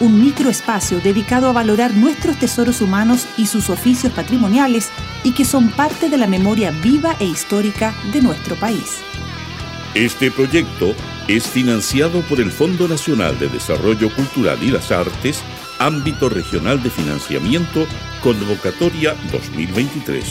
un microespacio dedicado a valorar nuestros tesoros humanos y sus oficios patrimoniales y que son parte de la memoria viva e histórica de nuestro país. Este proyecto es financiado por el Fondo Nacional de Desarrollo Cultural y las Artes, ámbito regional de financiamiento, convocatoria 2023.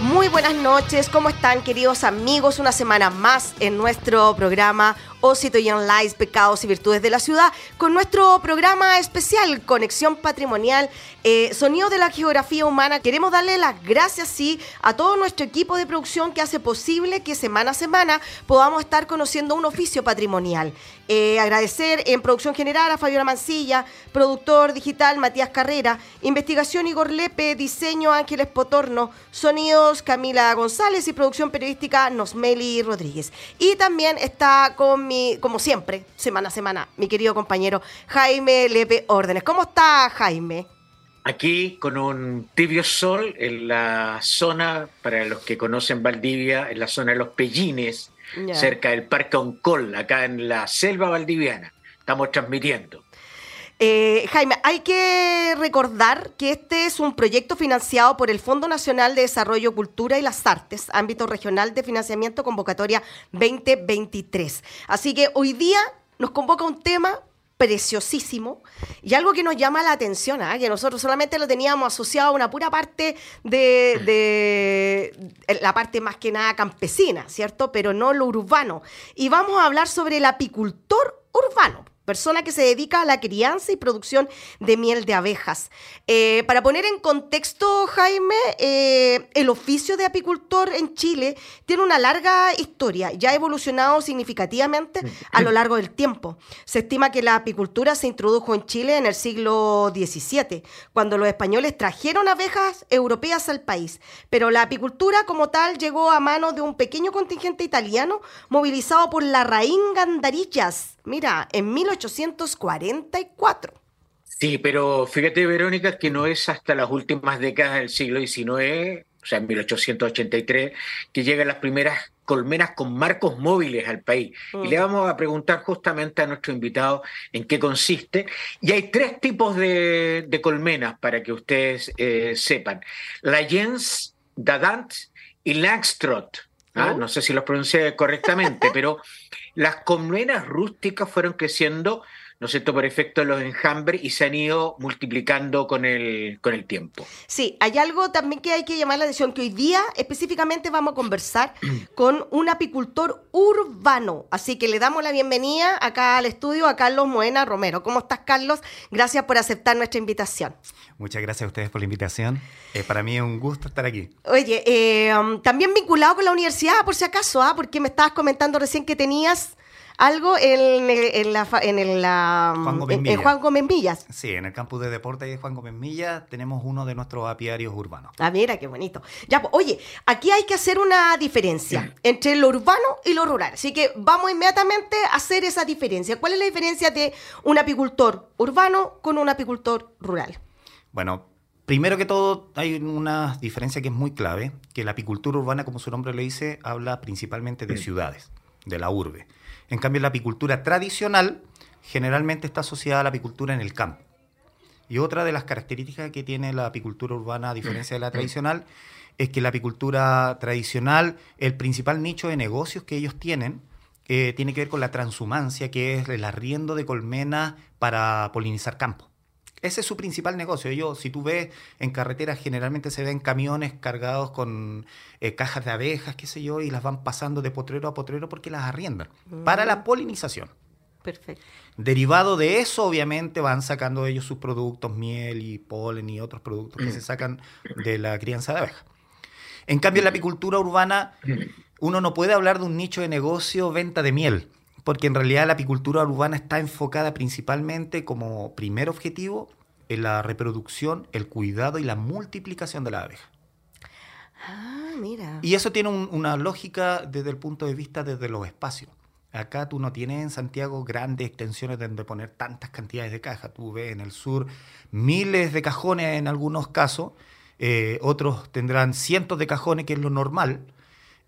Muy buenas noches, ¿cómo están queridos amigos? Una semana más en nuestro programa Osito y Lies, Pecados y Virtudes de la Ciudad, con nuestro programa especial, Conexión Patrimonial, eh, Sonido de la Geografía Humana. Queremos darle las gracias, sí, a todo nuestro equipo de producción que hace posible que semana a semana podamos estar conociendo un oficio patrimonial. Eh, agradecer en producción general a Fabiola Mancilla, productor digital Matías Carrera, investigación Igor Lepe, diseño Ángeles Potorno, sonidos Camila González y producción periodística Nosmeli Rodríguez. Y también está con como siempre, semana a semana, mi querido compañero Jaime Lepe Órdenes. ¿Cómo está Jaime? Aquí con un tibio sol en la zona, para los que conocen Valdivia, en la zona de los Pellines, cerca del Parque Oncol, acá en la selva valdiviana. Estamos transmitiendo. Eh, Jaime, hay que recordar que este es un proyecto financiado por el Fondo Nacional de Desarrollo, Cultura y las Artes, ámbito regional de financiamiento convocatoria 2023. Así que hoy día nos convoca un tema preciosísimo y algo que nos llama la atención, ¿ah? que nosotros solamente lo teníamos asociado a una pura parte de, de, la parte más que nada campesina, ¿cierto? Pero no lo urbano. Y vamos a hablar sobre el apicultor urbano persona que se dedica a la crianza y producción de miel de abejas. Eh, para poner en contexto, Jaime, eh, el oficio de apicultor en Chile tiene una larga historia, ya ha evolucionado significativamente a lo largo del tiempo. Se estima que la apicultura se introdujo en Chile en el siglo XVII, cuando los españoles trajeron abejas europeas al país, pero la apicultura como tal llegó a manos de un pequeño contingente italiano movilizado por la raíz Gandarillas Mira, en 1844. Sí, pero fíjate, Verónica, que no es hasta las últimas décadas del siglo XIX, o sea, en 1883, que llegan las primeras colmenas con marcos móviles al país. Y le mm. vamos a preguntar justamente a nuestro invitado en qué consiste. Y hay tres tipos de, colmenas para que ustedes eh, sepan. La Jens, Dadant y Langstrot. ¿ah? ¿Oh? No sé si los pronuncié correctamente, pero las colmenas rústicas fueron creciendo, ¿no es cierto?, por efecto de los enjambres y se han ido multiplicando con el, con el tiempo. Sí, hay algo también que hay que llamar la atención, que hoy día específicamente vamos a conversar con un apicultor urbano. Así que le damos la bienvenida acá al estudio a Carlos Moena Romero. ¿Cómo estás, Carlos? Gracias por aceptar nuestra invitación. Muchas gracias a ustedes por la invitación. Eh, para mí es un gusto estar aquí. Oye, eh, um, también vinculado con la universidad, por si acaso, ¿ah? porque me estabas comentando recién que tenías algo en, en, la, en, el, Juan Gómez, en, Juan Gómez Millas. Sí, en el campus de deporte de Juan Gómez Millas tenemos uno de nuestros apiarios urbanos. Ah, mira, qué bonito. Ya, pues, oye, aquí hay que hacer una diferencia entre lo urbano y lo rural. Así que vamos inmediatamente a hacer esa diferencia. ¿Cuál es la diferencia de un apicultor urbano con un apicultor rural? Bueno, Primero que todo, hay una diferencia que es muy clave, que la apicultura urbana, como su nombre le dice, habla principalmente de ciudades, de la urbe. En cambio, la apicultura tradicional generalmente está asociada a la apicultura en el campo. Y otra de las características que tiene la apicultura urbana, a diferencia de la tradicional, es que la apicultura tradicional, el principal nicho de negocios que ellos tienen, eh, tiene que ver con la transhumancia, que es el arriendo de colmenas para polinizar campos. Ese es su principal negocio. Ellos, si tú ves en carreteras, generalmente se ven camiones cargados con eh, cajas de abejas, qué sé yo, y las van pasando de potrero a potrero porque las arriendan para la polinización. Perfecto. Derivado de eso, obviamente, van sacando ellos sus productos, miel y polen y otros productos que se sacan de la crianza de abejas. En cambio, en la apicultura urbana, uno no puede hablar de un nicho de negocio venta de miel, porque en realidad la apicultura urbana está enfocada principalmente como primer objetivo en la reproducción, el cuidado y la multiplicación de la abeja. Ah, mira. Y eso tiene un- una lógica desde el punto de vista desde los espacios. Acá tú no tienes en Santiago grandes extensiones donde poner tantas cantidades de cajas. Tú ves en el sur miles de cajones en algunos casos, eh, otros tendrán cientos de cajones, que es lo normal.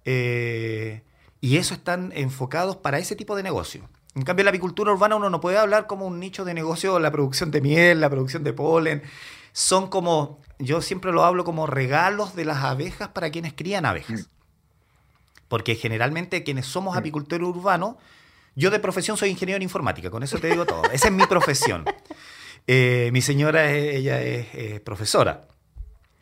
eh, y eso están enfocados para ese tipo de negocio. En cambio, en la apicultura urbana uno no puede hablar como un nicho de negocio la producción de miel, la producción de polen. Son como, yo siempre lo hablo como regalos de las abejas para quienes crían abejas. Porque generalmente quienes somos apicultores urbanos, yo de profesión soy ingeniero en informática, con eso te digo todo. Esa es mi profesión. Eh, mi señora, ella es profesora.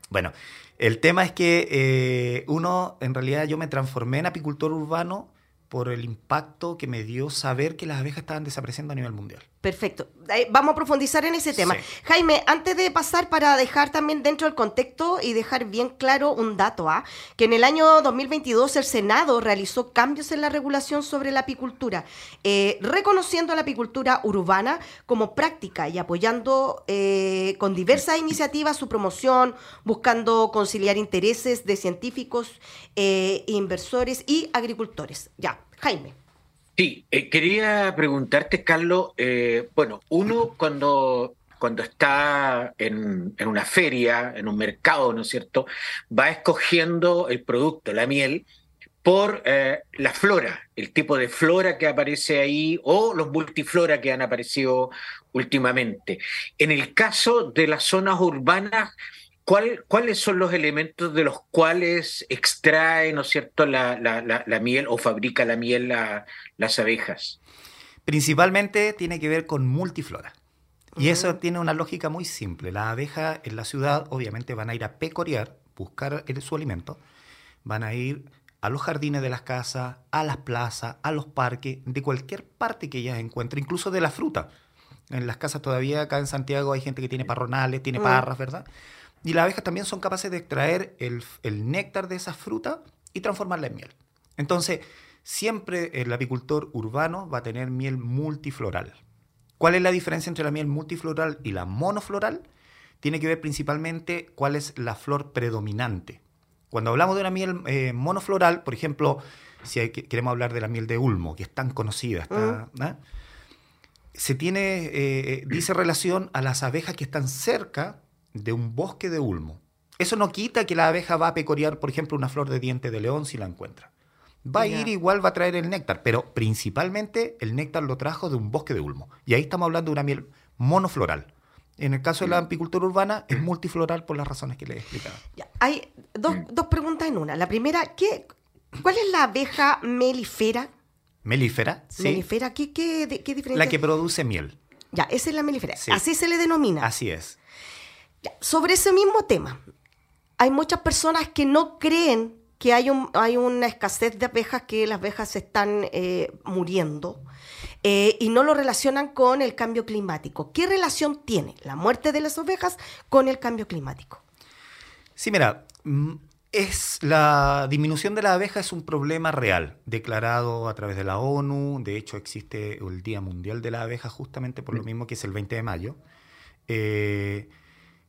Bueno, el tema es que eh, uno, en realidad yo me transformé en apicultor urbano por el impacto que me dio saber que las abejas estaban desapareciendo a nivel mundial. Perfecto. Eh, vamos a profundizar en ese tema. Sí. Jaime, antes de pasar para dejar también dentro del contexto y dejar bien claro un dato, ¿ah? que en el año 2022 el Senado realizó cambios en la regulación sobre la apicultura, eh, reconociendo la apicultura urbana como práctica y apoyando eh, con diversas iniciativas su promoción, buscando conciliar intereses de científicos, eh, inversores y agricultores. Ya, Jaime. Sí, eh, quería preguntarte, Carlos, eh, bueno, uno cuando, cuando está en, en una feria, en un mercado, ¿no es cierto?, va escogiendo el producto, la miel, por eh, la flora, el tipo de flora que aparece ahí o los multiflora que han aparecido últimamente. En el caso de las zonas urbanas, ¿cuál- ¿cuáles son los elementos de los cuales extrae, ¿no es cierto?, la, la- la- la miel o fabrica la miel la- las abejas. Principalmente tiene que ver con multiflora. Y eso tiene una lógica muy simple. Las abejas en la ciudad obviamente van a ir a pecorear, buscar el- su alimento, van a ir a los jardines de las casas, a las plazas, a los parques, de cualquier parte que ellas encuentren, incluso de la fruta. En las casas todavía acá en Santiago hay gente que tiene parronales, tiene Mm. parras, ¿verdad? Y las abejas también son capaces de extraer el, el néctar de esa fruta y transformarla en miel. Entonces, siempre el apicultor urbano va a tener miel multifloral. ¿Cuál es la diferencia entre la miel multifloral y la monofloral? Tiene que ver principalmente cuál es la flor predominante. Cuando hablamos de una miel eh, monofloral, por ejemplo, si hay que- queremos hablar de la miel de Ulmo, que es tan conocida, está- ¿ah? se tiene, eh, eh, dice relación a las abejas que están cerca de un bosque de Ulmo. Eso no quita que la abeja va a pecorear, por ejemplo, una flor de diente de león si la encuentra. Va a ir igual, va a traer el néctar, pero principalmente el néctar lo trajo de un bosque de Ulmo. Y ahí estamos hablando de una miel monofloral. En el caso de la apicultura urbana es multifloral por las razones que le he explicado. Hay dos, dos preguntas en una. La primera, ¿qué, ¿cuál es la abeja melífera? Melífera, sí, ¿Melífera? ¿Qué, qué, qué diferencia? la que produce miel. Ya, esa es la melífera. Sí. Así se le denomina. Así es. Sobre ese mismo tema, hay muchas personas que no creen que hay, un, hay una escasez de abejas, que las abejas se están eh, muriendo eh, y no lo relacionan con el cambio climático. ¿Qué relación tiene la muerte de las ovejas con el cambio climático? Sí, mira, mm, es la disminución de la abeja es un problema real, declarado a través de la ONU. De hecho, existe el Día Mundial de la Abeja justamente por lo mismo que es el 20 de mayo. Eh,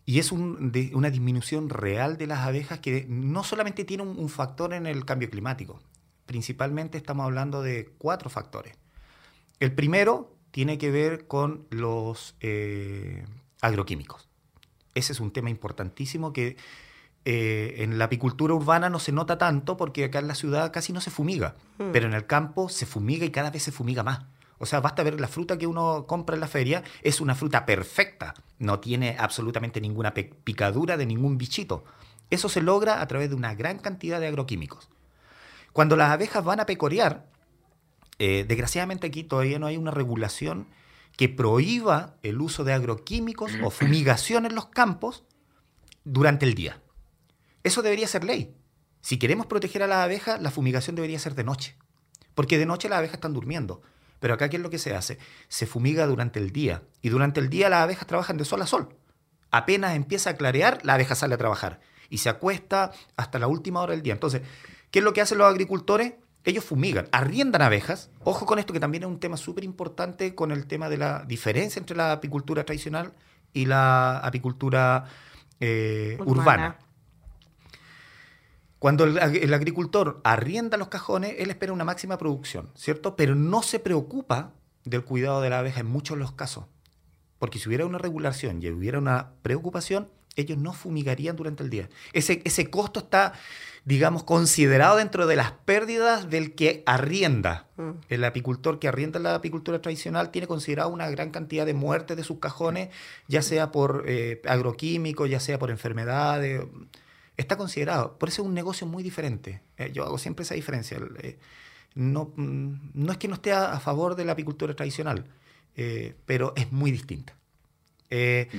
y es un- de- una disminución real de las abejas que no solamente tiene un, un factor en el cambio climático. Principalmente estamos hablando de cuatro factores. El primero tiene que ver con los eh, agroquímicos. Ese es un tema importantísimo que eh, en la apicultura urbana no se nota tanto porque acá en la ciudad casi no se fumiga, Mm. pero en el campo se fumiga y cada vez se fumiga más. O sea, basta ver la fruta que uno compra en la feria, es una fruta perfecta, no tiene absolutamente ninguna picadura de ningún bichito. Eso se logra a través de una gran cantidad de agroquímicos. Cuando las abejas van a pecorear, eh, desgraciadamente aquí todavía no hay una regulación que prohíba el uso de agroquímicos o fumigación en los campos durante el día. Eso debería ser ley. Si queremos proteger a las abejas, la fumigación debería ser de noche. Porque de noche las abejas están durmiendo. Pero acá, ¿qué es lo que se hace? Se fumiga durante el día. Y durante el día las abejas trabajan de sol a sol. Apenas empieza a clarear, la abeja sale a trabajar. Y se acuesta hasta la última hora del día. Entonces, ¿qué es lo que hacen los agricultores? Ellos fumigan, arriendan abejas. Ojo con esto, que también es un tema súper importante con el tema de la diferencia entre la apicultura tradicional y la apicultura eh, urbana. Cuando el, agricultor arrienda los cajones, él espera una máxima producción, ¿cierto? Pero no se preocupa del cuidado de la abeja en muchos de los casos. Porque si hubiera una regulación y hubiera una preocupación, ellos no fumigarían durante el día. Ese, ese costo está, digamos, considerado dentro de las pérdidas del que arrienda. Mm. El apicultor que arrienda la apicultura tradicional tiene considerado una gran cantidad de muertes de sus cajones, ya sea por eh, agroquímicos, ya sea por enfermedades está considerado. Por eso es un negocio muy diferente. Eh, yo hago siempre esa diferencia. Eh, no, mm, no, es que no esté a, favor de la apicultura tradicional, eh, pero es muy distinta. Mm.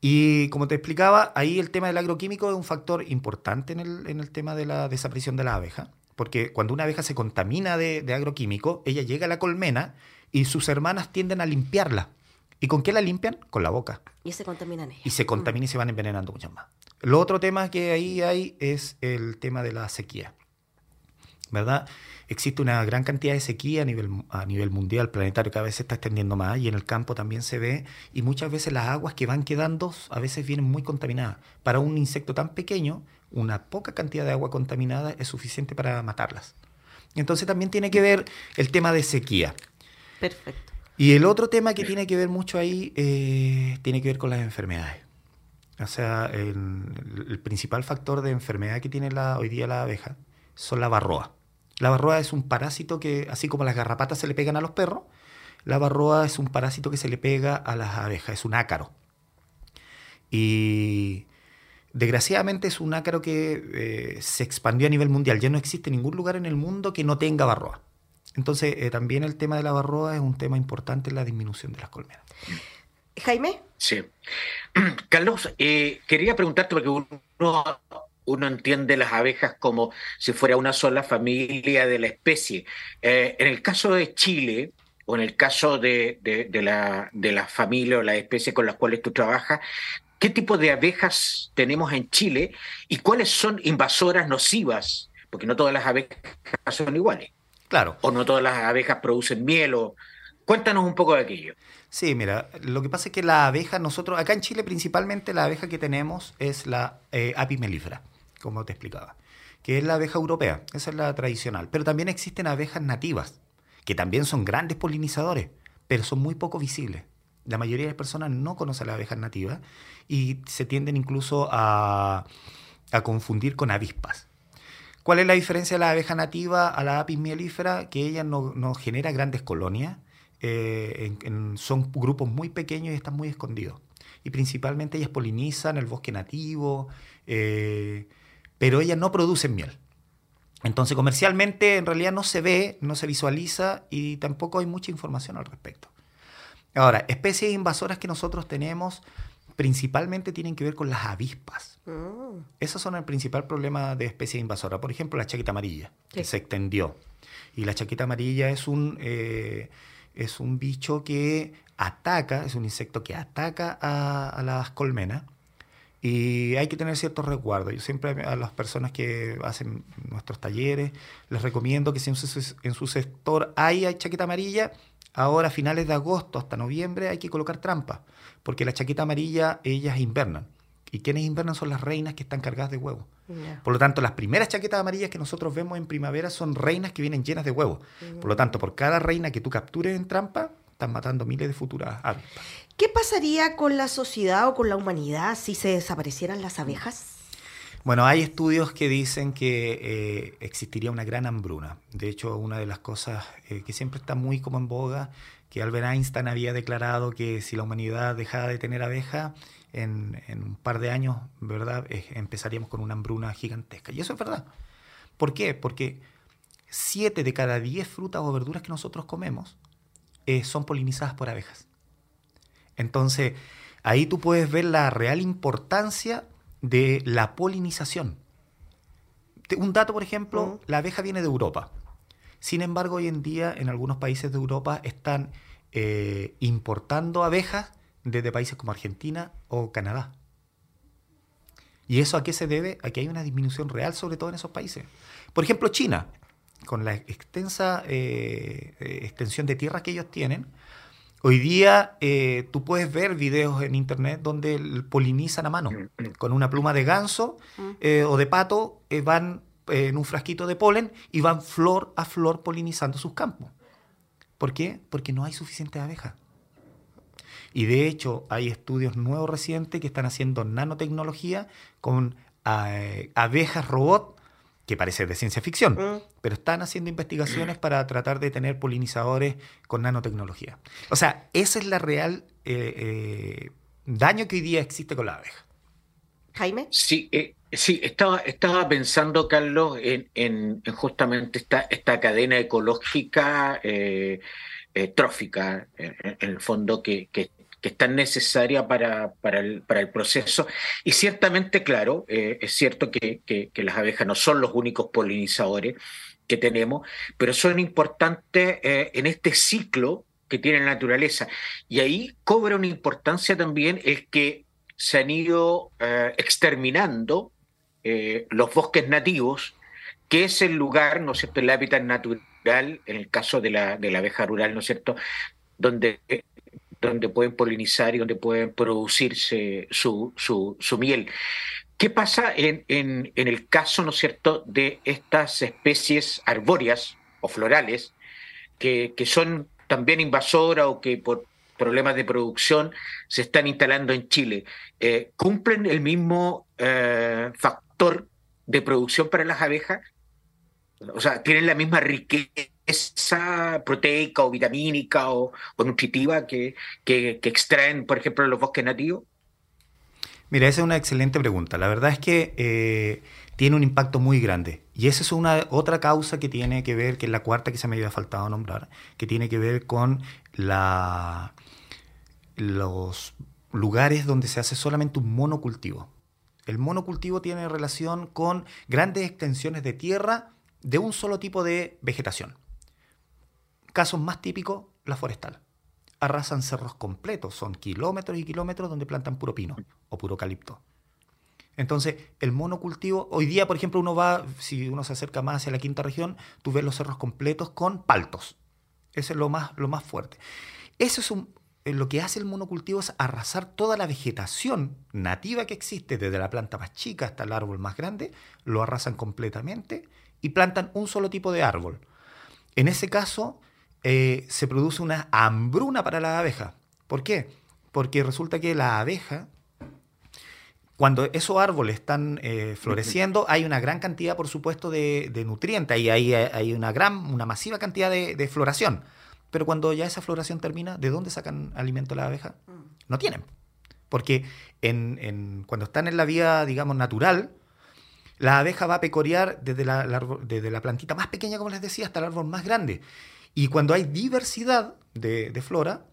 Y como te explicaba, ahí el tema del agroquímico es un factor importante en el, en el tema de la desaparición de la abeja, porque cuando una abeja se contamina de, de agroquímico, ella llega a la colmena y sus hermanas tienden a limpiarla. ¿Y con qué la limpian? Con la boca. Y se contaminan ellas. Y se contaminan y se van envenenando muchas más. Lo otro tema que ahí hay es el tema de la sequía. ¿Verdad? Existe una gran cantidad de sequía a nivel, a nivel mundial, planetario, cada vez se está extendiendo más y en el campo también se ve. Y muchas veces las aguas que van quedando a veces vienen muy contaminadas. Para un insecto tan pequeño, una poca cantidad de agua contaminada es suficiente para matarlas. Entonces también tiene que ver el tema de sequía. Perfecto. Y el otro tema que tiene que ver mucho ahí eh, tiene que ver con las enfermedades. O sea, el, principal factor de enfermedad que tiene la, hoy día la abeja son la barroa. La barroa es un parásito que, así como las garrapatas se le pegan a los perros, la barroa es un parásito que se le pega a las abejas, es un ácaro. Y desgraciadamente es un ácaro que eh, se expandió a nivel mundial. Ya no existe ningún lugar en el mundo que no tenga barroa. Entonces, eh, también el tema de la barroa es un tema importante en la disminución de las colmenas. Jaime. Sí. Carlos, eh, quería preguntarte, porque uno, uno, entiende las abejas como si fuera una sola familia de la especie. Eh, en el caso de Chile, o en el caso de, la, de la familia o la especie con las cuales tú trabajas, ¿qué tipo de abejas tenemos en Chile y cuáles son invasoras nocivas? Porque no todas las abejas son iguales. Claro. O no todas las abejas producen miel. O... Cuéntanos un poco de aquello. Sí, mira, lo que pasa es que la abeja, nosotros, acá en Chile principalmente la abeja que tenemos es la eh, apis mellifera, como te explicaba, que es la abeja europea, esa es la tradicional. Pero también existen abejas nativas, que también son grandes polinizadores, pero son muy poco visibles. La mayoría de las personas no conocen las abejas nativas y se tienden incluso a, confundir con avispas. ¿Cuál es la diferencia de la abeja nativa a la apis mellifera? Que ella no genera grandes colonias, eh, son grupos muy pequeños y están muy escondidos. Y principalmente ellas polinizan el bosque nativo, eh, pero ellas no producen miel. Entonces comercialmente en realidad no se ve, no se visualiza y tampoco hay mucha información al respecto. Ahora, especies invasoras que nosotros tenemos principalmente tienen que ver con las avispas. Mm. Esos son el principal problema de especies invasoras. Por ejemplo, la chaqueta amarilla, que se extendió. Y la chaqueta amarilla es un... Eh, es un bicho que ataca, es un insecto que ataca a, las colmenas y hay que tener ciertos resguardos. Yo siempre a las personas que hacen nuestros talleres les recomiendo que si en su, sector hay, chaqueta amarilla, ahora a finales de agosto hasta noviembre hay que colocar trampas, porque la chaqueta amarilla ellas invernan. Y quienes invernan son las reinas que están cargadas de huevos. Por lo tanto, las primeras chaquetas amarillas que nosotros vemos en primavera son reinas que vienen llenas de huevos. Por lo tanto, por cada reina que tú captures en trampa, están matando miles de futuras avispas. ¿Qué pasaría con la sociedad o con la humanidad si se desaparecieran las abejas? Bueno, hay estudios que dicen que eh, existiría una gran hambruna. De hecho, una de las cosas eh, que siempre está muy como en boga, que Albert Einstein había declarado que si la humanidad dejara de tener abejas, en, un par de años, ¿verdad? empezaríamos con una hambruna gigantesca. Y eso es verdad. ¿Por qué? Porque siete de cada diez frutas o verduras que nosotros comemos eh, son polinizadas por abejas. Entonces, ahí tú puedes ver la real importancia de la polinización. Un dato, por ejemplo, la abeja viene de Europa. Sin embargo, hoy en día en algunos países de Europa están eh, importando abejas desde países como Argentina o Canadá. ¿Y eso a qué se debe? A que hay una disminución real, sobre todo en esos países. Por ejemplo, China, con la extensa eh, eh, extensión de tierra que ellos tienen, hoy día eh, tú puedes ver videos en internet donde polinizan a mano. Con una pluma de ganso o de pato van en un frasquito de polen y van flor a flor polinizando sus campos. ¿Por qué? Porque no hay suficiente abejas. Y de hecho hay estudios nuevos recientes que están haciendo nanotecnología con eh, abejas robot, que parece de ciencia ficción, mm. pero están haciendo investigaciones para tratar de tener polinizadores con nanotecnología. O sea, ese es la real eh, eh, daño que hoy día existe con la abeja. Jaime. Sí, sí estaba, estaba pensando, Carlos, en, justamente esta, esta cadena ecológica trófica, en, el fondo, que, que, que es tan necesaria para, para, el, proceso. Y ciertamente, claro, eh, es cierto que, que, las abejas no son los únicos polinizadores que tenemos, pero son importantes eh, en este ciclo que tiene la naturaleza. Y ahí cobra una importancia también el que se han ido eh, exterminando los bosques nativos, que es el lugar, ¿no es cierto?, el hábitat natural, en el caso de la, de la abeja rural, ¿no es cierto?, donde donde pueden polinizar y donde pueden producirse su, su, miel. ¿Qué pasa en, en, el caso, ¿no es cierto?, de estas especies arbóreas o florales que, que son también invasoras o que por problemas de producción se están instalando en Chile. Eh, ¿Cumplen el mismo eh, factor de producción para las abejas? O sea, ¿tienen la misma riqueza? Esa proteica o vitamínica o, nutritiva que, que, extraen, por ejemplo, los bosques nativos? Mira, esa es una excelente pregunta. La verdad es que eh, tiene un impacto muy grande. Y esa es una otra causa que tiene que ver, que es la cuarta que se me había faltado nombrar, que tiene que ver con la, los lugares donde se hace solamente un monocultivo. El monocultivo tiene relación con grandes extensiones de tierra de un solo tipo de vegetación. Casos más típicos, la forestal. Arrasan cerros completos, son kilómetros y kilómetros donde plantan puro pino o puro calipto. Entonces, el monocultivo, hoy día, por ejemplo, uno va, si uno se acerca más hacia la quinta región, tú ves los cerros completos con paltos. Eso es lo más, lo más fuerte. Eso es un, eh, lo que hace el monocultivo es arrasar toda la vegetación nativa que existe, desde la planta más chica hasta el árbol más grande, lo arrasan completamente y plantan un solo tipo de árbol. En ese caso, eh, se produce una hambruna para la abeja. ¿Por qué? Porque resulta que la abeja, cuando esos árboles están eh, floreciendo, hay una gran cantidad, por supuesto, de, nutrientes, y hay, hay, una gran, una masiva cantidad de, floración. Pero cuando ya esa floración termina, ¿de dónde sacan alimento la abeja? Mm. No tienen. Porque cuando están en la vía, digamos, natural, la abeja va a pecorear desde la, desde la plantita más pequeña, como les decía, hasta el árbol más grande. Y cuando hay diversidad de, flora,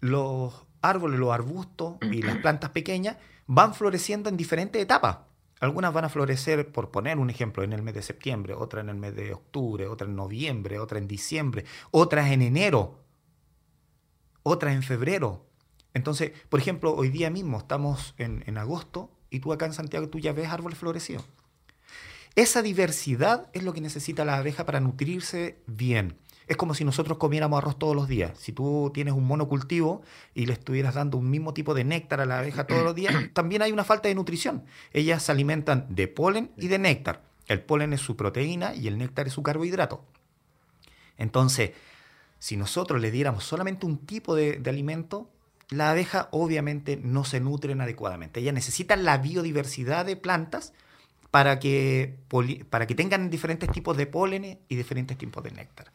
los árboles, los arbustos y las plantas pequeñas van floreciendo en diferentes etapas. Algunas van a florecer, por poner un ejemplo, en el mes de septiembre, otras en el mes de octubre, otras en noviembre, otras en diciembre, otras en enero, otras en febrero. Entonces, por ejemplo, hoy día mismo estamos en, en agosto y tú acá en Santiago tú ya ves árboles florecidos. Esa diversidad es lo que necesita la abeja para nutrirse bien es como si nosotros comiéramos arroz todos los días. Si tú tienes un monocultivo y le estuvieras dando un mismo tipo de néctar a la abeja todos los días, también hay una falta de nutrición. Ellas se alimentan de polen y de néctar. El polen es su proteína y el néctar es su carbohidrato. Entonces, si nosotros le diéramos solamente un tipo de, alimento, la abeja obviamente no se nutren adecuadamente. Ellas necesitan la biodiversidad de plantas para que, para que tengan diferentes tipos de polen y diferentes tipos de néctar.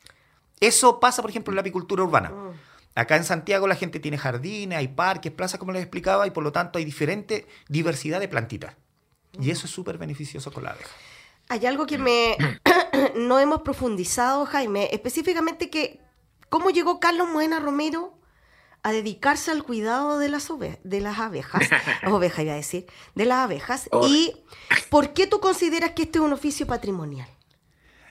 Eso pasa, por ejemplo, en la apicultura urbana. Mm. Acá en Santiago la gente tiene jardines, hay parques, plazas, como les explicaba, y por lo tanto hay diferente diversidad de plantitas. Y eso es súper beneficioso con la abeja. Hay algo que me no hemos profundizado, Jaime, específicamente que cómo llegó Carlos Moena Romero a dedicarse al cuidado de las, de las abejas, ovejas iba a decir, de las abejas. ¿Y por qué tú consideras que este es un oficio patrimonial?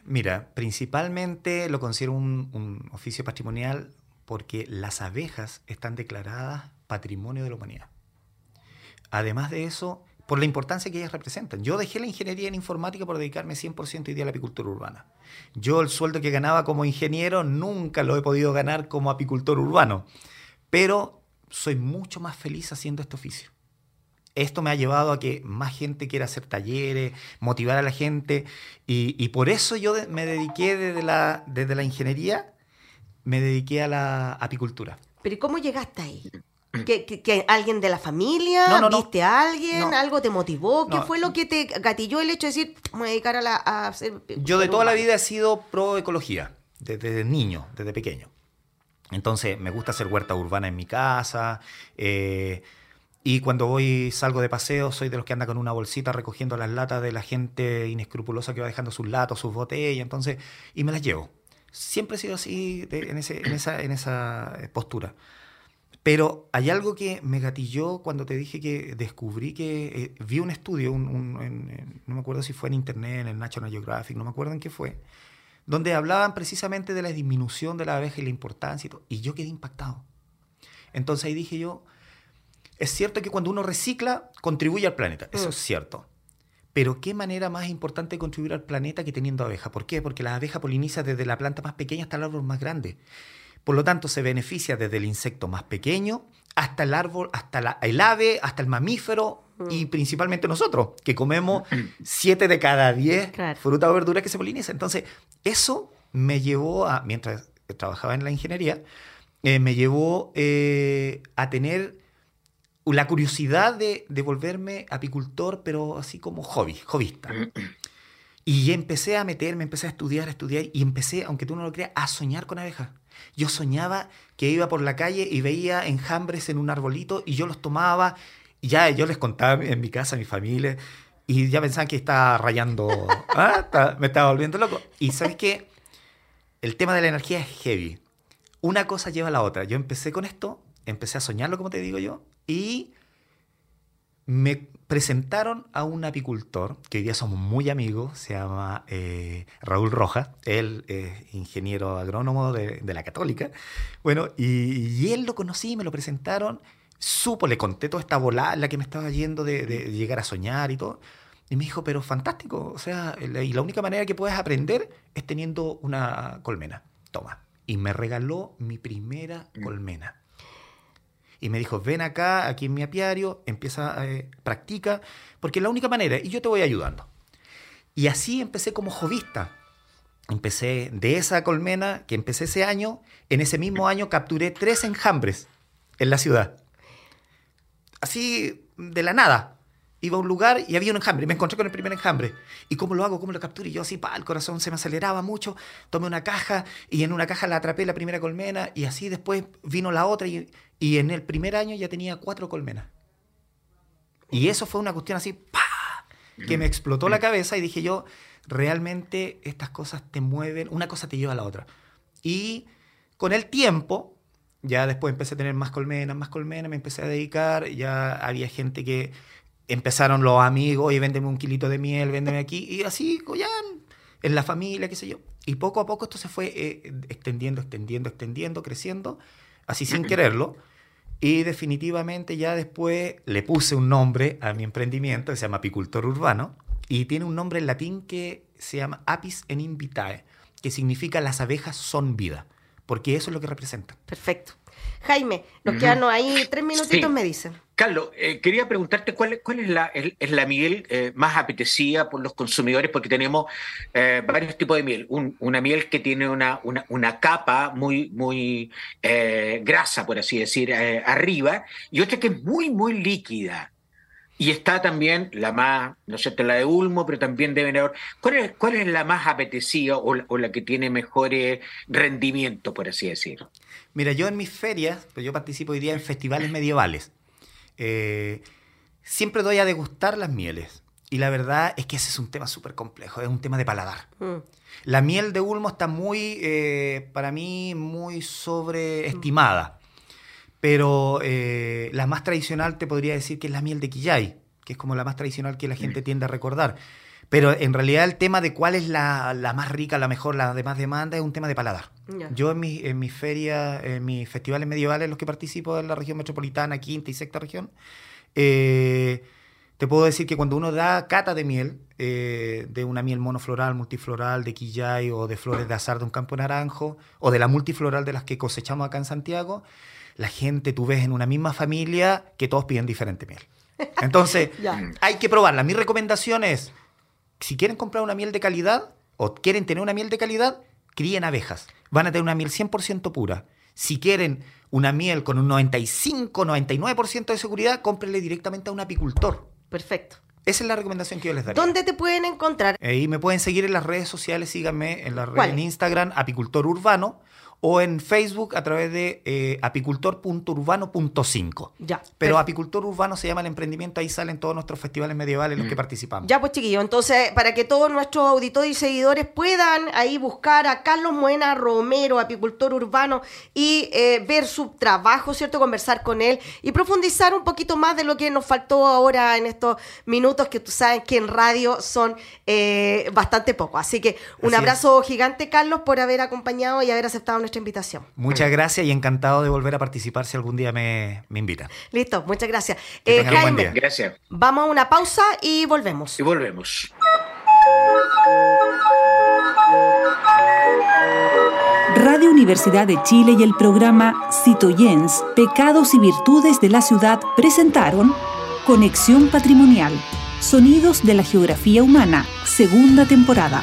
Mira, principalmente lo considero un, oficio patrimonial porque las abejas están declaradas patrimonio de la humanidad. Además de eso, por la importancia que ellas representan. Yo dejé la ingeniería en informática por dedicarme 100% hoy día a la apicultura urbana. Yo el sueldo que ganaba como ingeniero nunca lo he podido ganar como apicultor urbano, pero soy mucho más feliz haciendo este oficio esto me ha llevado a que más gente quiera hacer talleres, motivar a la gente, y, por eso yo me dediqué desde la, desde la ingeniería, me dediqué a la apicultura. ¿Pero cómo llegaste ahí? ¿Que, alguien de la familia? No, ¿Viste a alguien? ¿Algo te motivó? ¿Qué fue lo que te gatilló el hecho de decir, me voy a dedicar a, la, hacer... Yo de toda la vida he sido pro ecología, desde niño, desde pequeño. Entonces, me gusta hacer huerta urbana en mi casa, eh, y cuando voy, salgo de paseo, soy de los que anda con una bolsita recogiendo las latas de la gente inescrupulosa que va dejando sus latos, sus botellas, entonces, y me las llevo. Siempre he sido así en, ese, en, esa, en esa eh, postura. Pero hay algo que me gatilló cuando te dije que descubrí que eh, vi un estudio, un, no me acuerdo si fue en internet, en el National Geographic, no me acuerdo en qué fue, donde hablaban precisamente de la disminución de la abeja y la importancia y todo. Y yo quedé impactado. Entonces ahí dije yo, es cierto que cuando uno recicla, contribuye al planeta, eso mm. es cierto. Pero qué manera más importante de contribuir al planeta que teniendo abejas. ¿Por qué? Porque la abeja poliniza desde la planta más pequeña hasta el árbol más grande. Por lo tanto, se beneficia desde el insecto más pequeño hasta el árbol, hasta el ave, hasta el mamífero y mm. principalmente nosotros, que comemos siete de cada diez frutas o verduras que se polinizan. Entonces, eso me llevó a, mientras trabajaba en la ingeniería, eh, me llevó eh, a tener la curiosidad de, volverme apicultor, pero así como hobby, hobbyista. Y empecé a meterme, empecé a estudiar, a estudiar, y empecé, aunque tú no lo creas, a soñar con abejas. Yo soñaba que iba por la calle y veía enjambres en un arbolito y yo los tomaba, y ya yo les contaba en mi casa, a mi familia, y ya pensaban que estaba rayando, ¿ah? me estaba volviendo loco. Y sabes qué, el tema de la energía es heavy. Una cosa lleva a la otra. Yo empecé con esto, empecé a soñarlo, como te digo yo, y me presentaron a un apicultor, que hoy día somos muy amigos, se llama eh, Raúl Rojas, él es ingeniero agrónomo de, la Católica. Bueno, y, él lo conocí, y me lo presentaron, supo, le conté toda esta volada la que me estaba yendo de, de, llegar a soñar y todo. Y me dijo, pero fantástico, o sea, y la única manera que puedes aprender es teniendo una colmena. Toma. Y me regaló mi primera mm. colmena y me dijo, ven acá, aquí en mi apiario, empieza, eh, practica, porque es la única manera, y yo te voy ayudando. Y así empecé como jovista. Empecé de esa colmena que empecé ese año, en ese mismo año capturé tres enjambres en la ciudad. Así de la nada iba a un lugar y había un enjambre. Me encontré con el primer enjambre. ¿Y cómo lo hago? ¿Cómo lo capturo? Y yo así, pa, el corazón se me aceleraba mucho. Tomé una caja y en una caja la atrapé la primera colmena y así después vino la otra y, y en el primer año ya tenía cuatro colmenas. Y eso fue una cuestión así, pa, que me explotó la cabeza y dije yo, realmente estas cosas te mueven, una cosa te lleva a la otra. Y con el tiempo, ya después empecé a tener más colmenas, más colmenas, me empecé a dedicar, ya había gente que empezaron los amigos, y véndeme un kilito de miel, véndeme aquí, y así, ya en la familia, qué sé yo. Y poco a poco esto se fue eh, extendiendo, extendiendo, extendiendo, creciendo, así sin quererlo. Y definitivamente ya después le puse un nombre a mi emprendimiento, que se llama Apicultor Urbano, y tiene un nombre en latín que se llama Apis en Invitae, que significa las abejas son vida, porque eso es lo que representa. Perfecto. Jaime, nos quedan ahí tres minutitos, me dicen. Carlos, eh, quería preguntarte cuál, es, la, miel eh, más apetecida por los consumidores, porque tenemos eh, varios tipos de miel. una miel que tiene una, una, capa muy, muy grasa, por así decir, arriba, y otra que es muy, muy líquida. Y está también la más, no sé, la de Ulmo, pero también de Venedor. ¿Cuál es, cuál es la más apetecida o, o la que tiene mejor rendimiento, por así decir? Mira, yo en mis ferias, pues yo participo hoy día en festivales medievales, eh, siempre doy a degustar las mieles. Y la verdad es que ese es un tema súper complejo, es un tema de paladar. Mm. La miel de Ulmo está muy, eh, para mí, muy sobreestimada. pero eh, la más tradicional te podría decir que es la miel de Quillay, que es como la más tradicional que la gente tiende a recordar. Pero en realidad el tema de cuál es la, la, más rica, la mejor, la de más demanda, es un tema de paladar. Yo en, mi, en mis ferias, en mis festivales medievales los que participo en la región metropolitana, quinta y sexta región, eh, te puedo decir que cuando uno da cata de miel, eh, de una miel monofloral, multifloral, de quillay o de flores de azar de un campo naranjo, o de la multifloral de las que cosechamos acá en Santiago, la gente tú ves en una misma familia que todos piden diferente miel. Entonces, hay que probarla. Mi recomendación es, si quieren comprar una miel de calidad o quieren tener una miel de calidad, críen abejas. Van a tener una miel 100% pura. Si quieren una miel con un 95, 99% de seguridad, cómprenle directamente a un apicultor. Perfecto. Esa es la recomendación que yo les daría. ¿Dónde te pueden encontrar? Ahí me pueden seguir en las redes sociales, síganme en la red ¿Cuál? en Instagram, apicultor urbano, o en Facebook a través de eh, apicultor.urbano.5. Ya. Pero Apicultor Urbano se llama el emprendimiento, ahí salen todos nuestros festivales medievales en los que participamos. Ya, pues chiquillos, entonces, para que todos nuestros auditores y seguidores puedan ahí buscar a Carlos Moena Romero, apicultor urbano, y eh, ver su trabajo, ¿cierto? Conversar con él y profundizar un poquito más de lo que nos faltó ahora en estos minutos que tú sabes que en radio son eh, bastante poco. Así que un Así es. abrazo gigante, Carlos, por haber acompañado y haber aceptado nuestra invitación. Muchas gracias y encantado de volver a participar si algún día me, me invitan. Listo, muchas gracias. Que Eh, Jaime. Gracias. vamos a una pausa y volvemos. Y volvemos. Radio Universidad de Chile y el programa Citoyens, Pecados y Virtudes de la Ciudad presentaron Conexión Patrimonial, Sonidos de la Geografía Humana, segunda temporada.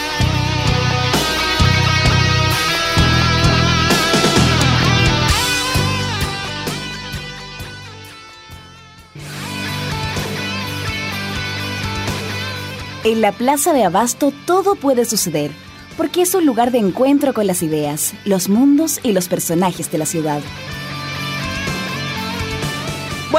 En la Plaza de Abasto todo puede suceder, porque es un lugar de encuentro con las ideas, los mundos y los personajes de la ciudad.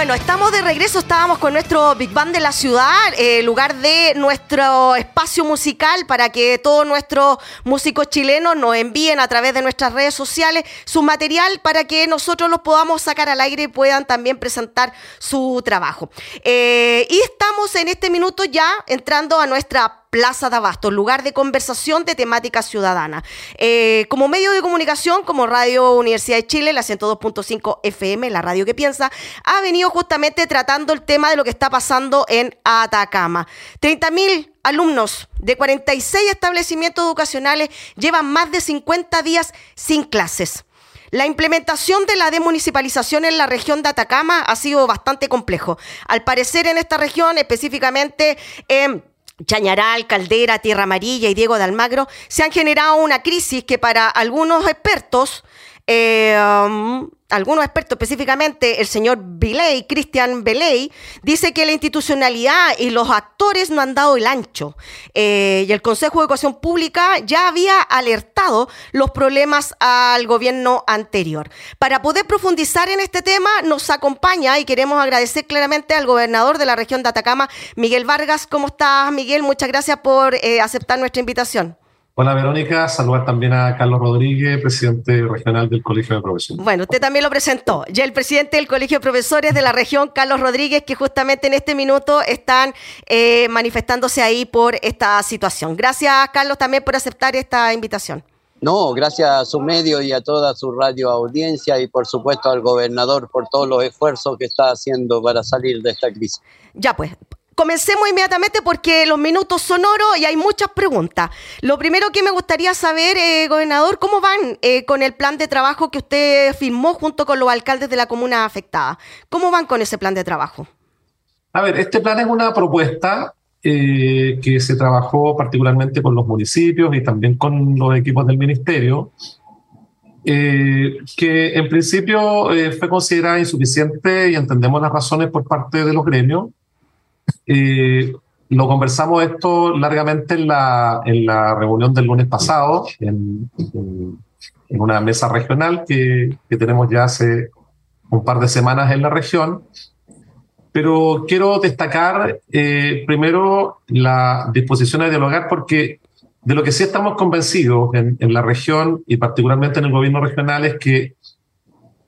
Bueno, estamos de regreso, estábamos con nuestro Big Band de la ciudad, eh, lugar de nuestro espacio musical para que todos nuestros músicos chilenos nos envíen a través de nuestras redes sociales su material para que nosotros los podamos sacar al aire y puedan también presentar su trabajo. Eh, y estamos en este minuto ya entrando a nuestra Plaza de Abasto, lugar de conversación de temática ciudadana. Eh, como medio de comunicación, como Radio Universidad de Chile, la 102.5 FM, la radio que piensa, ha venido justamente tratando el tema de lo que está pasando en Atacama. 30.000 alumnos de 46 establecimientos educacionales llevan más de 50 días sin clases. La implementación de la demunicipalización en la región de Atacama ha sido bastante complejo. Al parecer en esta región, específicamente en Chañaral, Caldera, Tierra Amarilla y Diego de Almagro, se han generado una crisis que para algunos expertos, eh, um, algunos expertos específicamente, el señor Biley, Cristian Beley, dice que la institucionalidad y los actores no han dado el ancho. Eh, y el Consejo de Educación Pública ya había alertado los problemas al gobierno anterior. Para poder profundizar en este tema, nos acompaña y queremos agradecer claramente al gobernador de la región de Atacama, Miguel Vargas. ¿Cómo estás, Miguel? Muchas gracias por eh, aceptar nuestra invitación. Hola Verónica, saludar también a Carlos Rodríguez, presidente regional del Colegio de Profesores. Bueno, usted también lo presentó. Ya el presidente del Colegio de Profesores de la región, Carlos Rodríguez, que justamente en este minuto están eh, manifestándose ahí por esta situación. Gracias, Carlos, también por aceptar esta invitación. No, gracias a su medio y a toda su radio audiencia y por supuesto al gobernador por todos los esfuerzos que está haciendo para salir de esta crisis. Ya pues, Comencemos inmediatamente porque los minutos son oro y hay muchas preguntas. Lo primero que me gustaría saber, eh, gobernador, ¿cómo van eh, con el plan de trabajo que usted firmó junto con los alcaldes de la comuna afectada? ¿Cómo van con ese plan de trabajo? A ver, este plan es una propuesta eh, que se trabajó particularmente con los municipios y también con los equipos del ministerio, que en principio fue considerada insuficiente y entendemos las razones por parte de los gremios. Eh, lo conversamos esto largamente en la, en la reunión del lunes pasado, en, en, una mesa regional que, que, tenemos ya hace un par de semanas en la región. Pero quiero destacar eh, primero la disposición a dialogar porque de lo que sí estamos convencidos en, en, la región y particularmente en el gobierno regional es que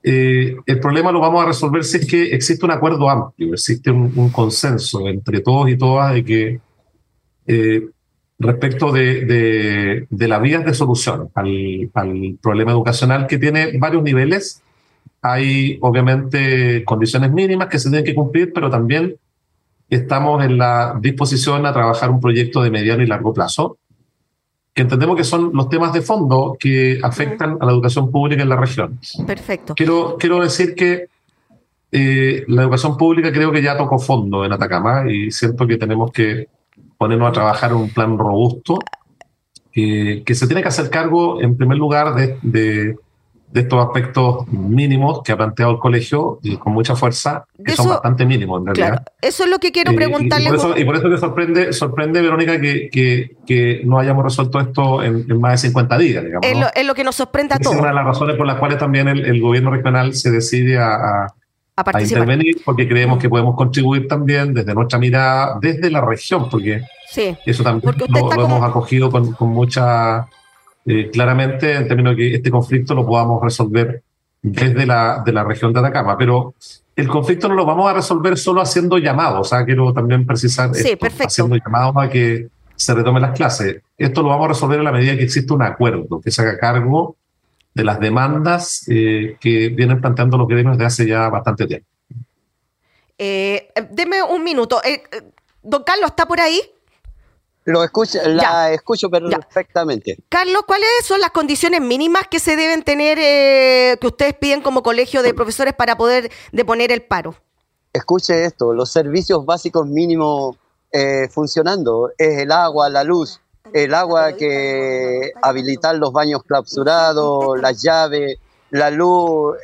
eh, el problema lo vamos a resolver si es que existe un acuerdo amplio, existe un, consenso entre todos y todas de que eh, respecto de, de, de, las vías de solución al, al problema educacional que tiene varios niveles. Hay obviamente condiciones mínimas que se tienen que cumplir, pero también estamos en la disposición a trabajar un proyecto de mediano y largo plazo que entendemos que son los temas de fondo que afectan a la educación pública en la región. Perfecto. Quiero, quiero decir que eh, la educación pública creo que ya tocó fondo en Atacama y siento que tenemos que ponernos a trabajar en un plan robusto eh, que se tiene que hacer cargo, en primer lugar, de de estos aspectos mínimos que ha planteado el colegio y con mucha fuerza, que son bastante mínimos en realidad. Claro, eso es lo que quiero eh, preguntarle. y, por eso, y, por eso, te sorprende, sorprende Verónica, que, que, que, no hayamos resuelto esto en, más de 50 días, digamos. Es, lo, es, lo, que nos sorprende a todos. Es una de las razones por las cuales también el, el gobierno regional se decide a, a, intervenir, porque creemos que podemos contribuir también desde nuestra mirada, desde la región, porque sí, eso también lo, hemos acogido con, con mucha eh, claramente en términos de que este conflicto lo podamos resolver desde la, de la región de Atacama. Pero el conflicto no lo vamos a resolver solo haciendo llamados. O sea, quiero también precisar haciendo llamados a que se retomen las clases. Esto lo vamos a resolver en la medida que existe un acuerdo que se haga cargo de las demandas eh, que vienen planteando los gremios desde hace ya bastante tiempo. Eh, deme un minuto. Eh, don Carlos, ¿está por ahí? Lo escucho, la escucho perfectamente. Carlos, ¿cuáles son las condiciones mínimas que se deben tener, eh, que ustedes piden como colegio de profesores para poder deponer el paro? Escuche esto, los servicios básicos mínimos eh, funcionando es el agua, la luz, el agua que habilitar los baños clausurados, las llaves, la luz,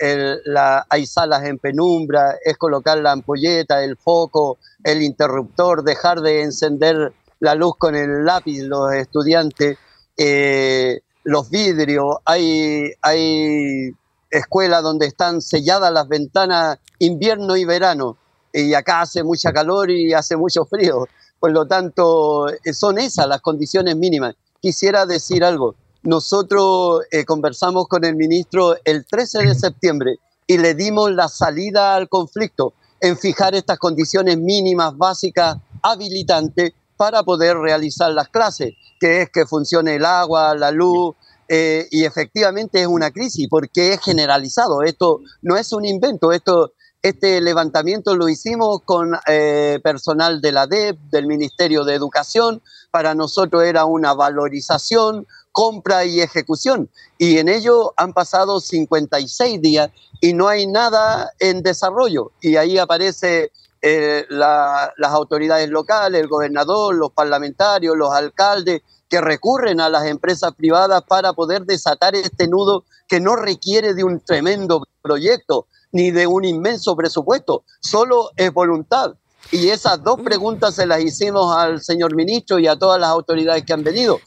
la, hay salas en penumbra, es colocar la ampolleta, el foco, el interruptor, dejar de encender la luz con el lápiz, los estudiantes, eh, los vidrios, hay, hay escuelas donde están selladas las ventanas invierno y verano, y acá hace mucha calor y hace mucho frío. Por lo tanto, eh, son esas las condiciones mínimas. Quisiera decir algo. Nosotros eh, conversamos con el ministro el 13 de septiembre y le dimos la salida al conflicto en fijar estas condiciones mínimas básicas habilitantes para poder realizar las clases, que es que funcione el agua, la luz, eh, y efectivamente es una crisis porque es generalizado. Esto no es un invento, esto, este levantamiento lo hicimos con eh, personal de la DEP, del Ministerio de Educación. Para nosotros era una valorización, compra y ejecución. Y en ello han pasado 56 días y no hay nada en desarrollo. Y ahí aparece eh, las autoridades locales, el gobernador, los parlamentarios, los alcaldes, que recurren a las empresas privadas para poder desatar este nudo que no requiere de un tremendo proyecto ni de un inmenso presupuesto, solo es voluntad. Y esas dos preguntas se las hicimos al señor ministro y a todas las autoridades que han venido.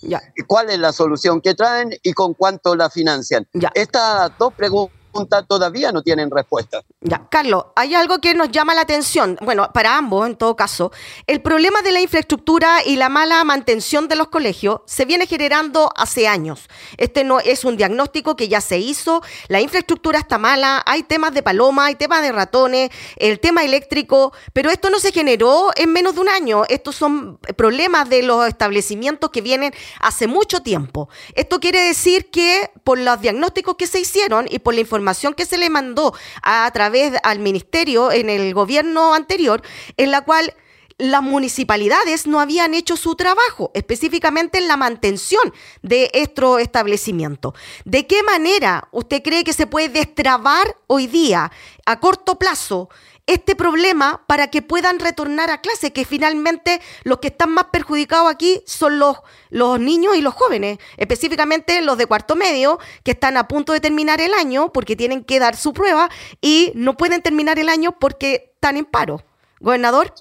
¿Cuál es la solución que traen y con cuánto la financian? Estas dos preguntas todavía no tienen respuesta. Ya, Carlos, hay algo que nos llama la atención, bueno, para ambos en todo caso. El problema de la infraestructura y la mala mantención de los colegios se viene generando hace años. Este no es un diagnóstico que ya se hizo, la infraestructura está mala, hay temas de paloma, hay temas de ratones, el tema eléctrico, pero esto no se generó en menos de un año. Estos son problemas de los establecimientos que vienen hace mucho tiempo. Esto quiere decir que por los diagnósticos que se hicieron y por la información que se le mandó a, través al ministerio en el gobierno anterior, en la cual las municipalidades no habían hecho su trabajo, específicamente en la mantención de estos establecimientos. ¿De qué manera usted cree que se puede destrabar hoy día, a corto plazo, este problema para que puedan retornar a clase, que finalmente los que están más perjudicados aquí son los, los niños y los jóvenes, específicamente los de cuarto medio, que están a punto de terminar el año porque tienen que dar su prueba y no pueden terminar el año porque están en paro. Gobernador.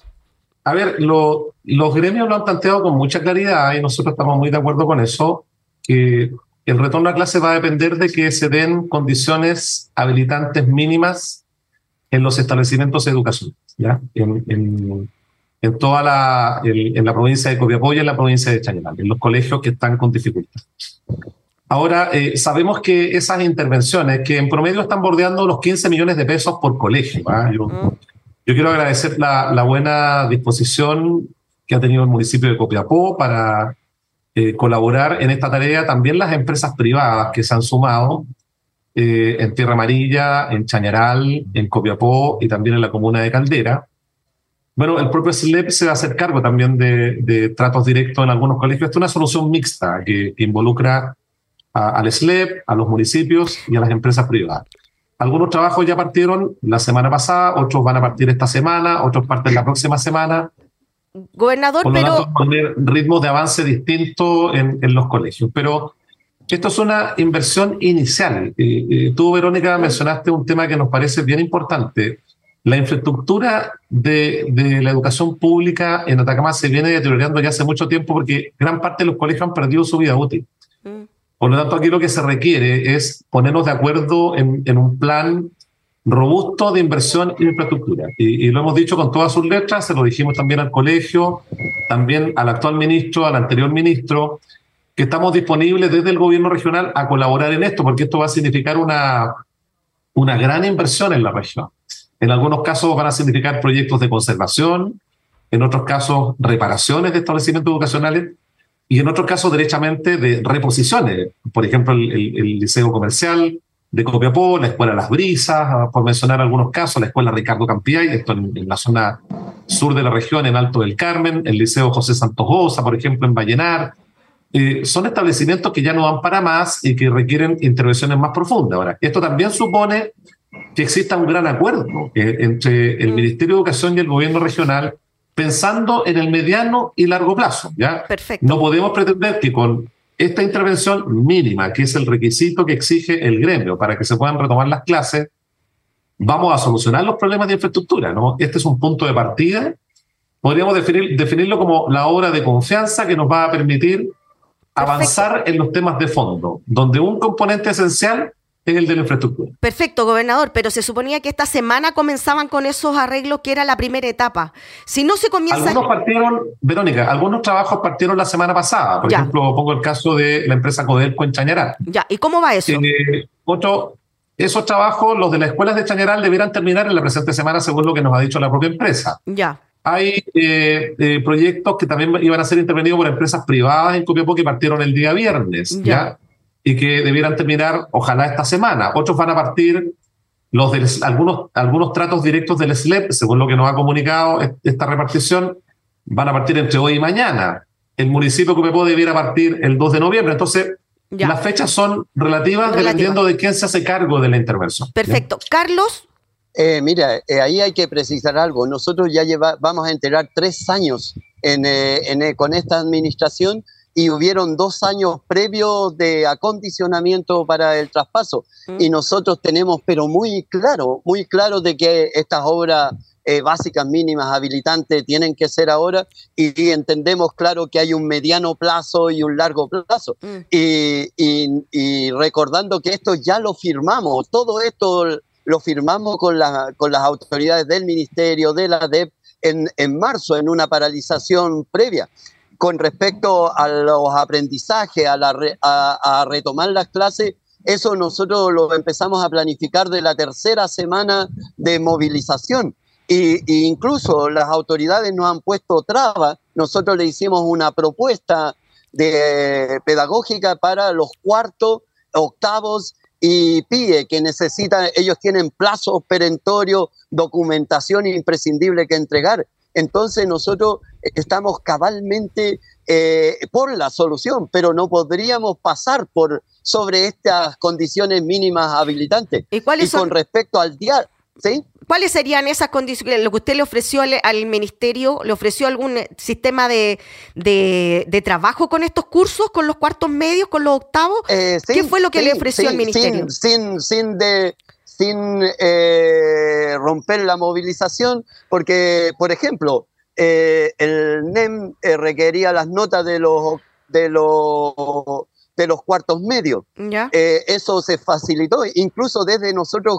A ver, los gremios lo han planteado con mucha claridad y nosotros estamos muy de acuerdo con eso, que el retorno a clase va a depender de que se den condiciones habilitantes mínimas en los establecimientos educacionales, ¿ya? En, en, toda la, en, la provincia de Copiapó y en la provincia de Chañaral, en los colegios que están con dificultad. Ahora, eh, sabemos que esas intervenciones, que en promedio están bordeando los 15 millones de pesos por colegio, yo, yo, quiero agradecer la, la buena disposición que ha tenido el municipio de Copiapó para eh, colaborar en esta tarea también las empresas privadas que se han sumado eh, en Tierra Amarilla, en Chañaral, en Copiapó y también en la comuna de Caldera. Bueno, el propio SLEP se va a hacer cargo también de, tratos directos en algunos colegios. Esta es una solución mixta que, involucra al SLEP, a los municipios y a las empresas privadas. Algunos trabajos ya partieron la semana pasada, otros van a partir esta semana, otros parten la próxima semana. Gobernador, pero... poner ritmos de avance distintos en, los colegios. Pero esto es una inversión inicial. tú, Verónica, mencionaste un tema que nos parece bien importante. La infraestructura de, la educación pública en Atacama se viene deteriorando ya hace mucho tiempo porque gran parte de los colegios han perdido su vida útil. Mm. Por lo tanto, aquí lo que se requiere es ponernos de acuerdo en, en un plan robusto de inversión en infraestructura. Y, lo hemos dicho con todas sus letras, se lo dijimos también al colegio, también al actual ministro, al anterior ministro, que estamos disponibles desde el gobierno regional a colaborar en esto, porque esto va a significar una, una gran inversión en la región. En algunos casos van a significar proyectos de conservación, en otros casos reparaciones de establecimientos educacionales y en otros casos derechamente de reposiciones. Por ejemplo, el, liceo comercial, de Copiapó, la Escuela Las Brisas, por mencionar algunos casos, la Escuela Ricardo Campiay, esto en, la zona sur de la región, en Alto del Carmen, el Liceo José Santos Goza, por ejemplo, en Vallenar. Eh, son establecimientos que ya no van para más y que requieren intervenciones más profundas. Ahora, esto también supone que exista un gran acuerdo eh, entre el mm. Ministerio de Educación y el gobierno regional pensando en el mediano y largo plazo. ¿ya? Perfecto. No podemos pretender que con esta intervención mínima, que es el requisito que exige el gremio para que se puedan retomar las clases, vamos a solucionar los problemas de infraestructura. ¿no? Este es un punto de partida. Podríamos definir, definirlo como la obra de confianza que nos va a permitir avanzar en los temas de fondo, donde un componente esencial es el de la infraestructura. Perfecto, gobernador, pero se suponía que esta semana comenzaban con esos arreglos que era la primera etapa. Si no se comienza... Algunos partieron, Verónica, algunos trabajos partieron la semana pasada. Por ejemplo, pongo el caso de la empresa Codelco en Chañaral. Ya, ¿y cómo va eso? Eh, otro, esos trabajos, los de las escuelas de Chañaral, debieran terminar en la presente semana, según lo que nos ha dicho la propia empresa. Ya. Hay eh, eh, proyectos que también iban a ser intervenidos por empresas privadas en Copiapó que partieron el día viernes. ¿ya? y que debieran terminar, ojalá esta semana. Otros van a partir, los del, algunos, algunos tratos directos del SLEP, según lo que nos ha comunicado esta repartición, van a partir entre hoy y mañana. El municipio que me debiera partir el 2 de noviembre. Entonces, las fechas son relativas dependiendo de quién se hace cargo de la intervención. Perfecto. Carlos. Eh, mira, eh, ahí hay que precisar algo. Nosotros ya lleva, vamos a enterar tres años en, eh, con esta administración y hubieron dos años previos de acondicionamiento para el traspaso. Mm. Y nosotros tenemos, pero muy claro, muy claro de que estas obras eh, básicas mínimas habilitantes tienen que ser ahora y, entendemos claro que hay un mediano plazo y un largo plazo. Mm. Y, y, recordando que esto ya lo firmamos, todo esto lo firmamos con, la, las autoridades del Ministerio, de la DEP, en, marzo, en una paralización previa con respecto a los aprendizajes, a, retomar las clases, eso nosotros lo empezamos a planificar de la tercera semana de movilización. Y, incluso las autoridades nos han puesto trabas. Nosotros le hicimos una propuesta pedagógica para los cuartos, octavos y PIE que necesitan, ellos tienen plazos perentorios, documentación imprescindible que entregar. Entonces nosotros estamos cabalmente eh, por la solución, pero no podríamos pasar por sobre estas condiciones mínimas habilitantes. ¿Y, cuáles con respecto al día, ¿sí? ¿Cuáles serían esas condiciones? Lo que usted le ofreció al, ministerio, ¿le ofreció algún sistema de, trabajo con estos cursos, con los cuartos medios, con los octavos? Eh, ¿Qué fue lo que le ofreció al ministerio? Sin, sin, de, sin eh, romper la movilización, porque, por ejemplo, eh, el NEM eh, requería las notas de los, de los, de los cuartos medios. Eh, eso se facilitó. Incluso desde nosotros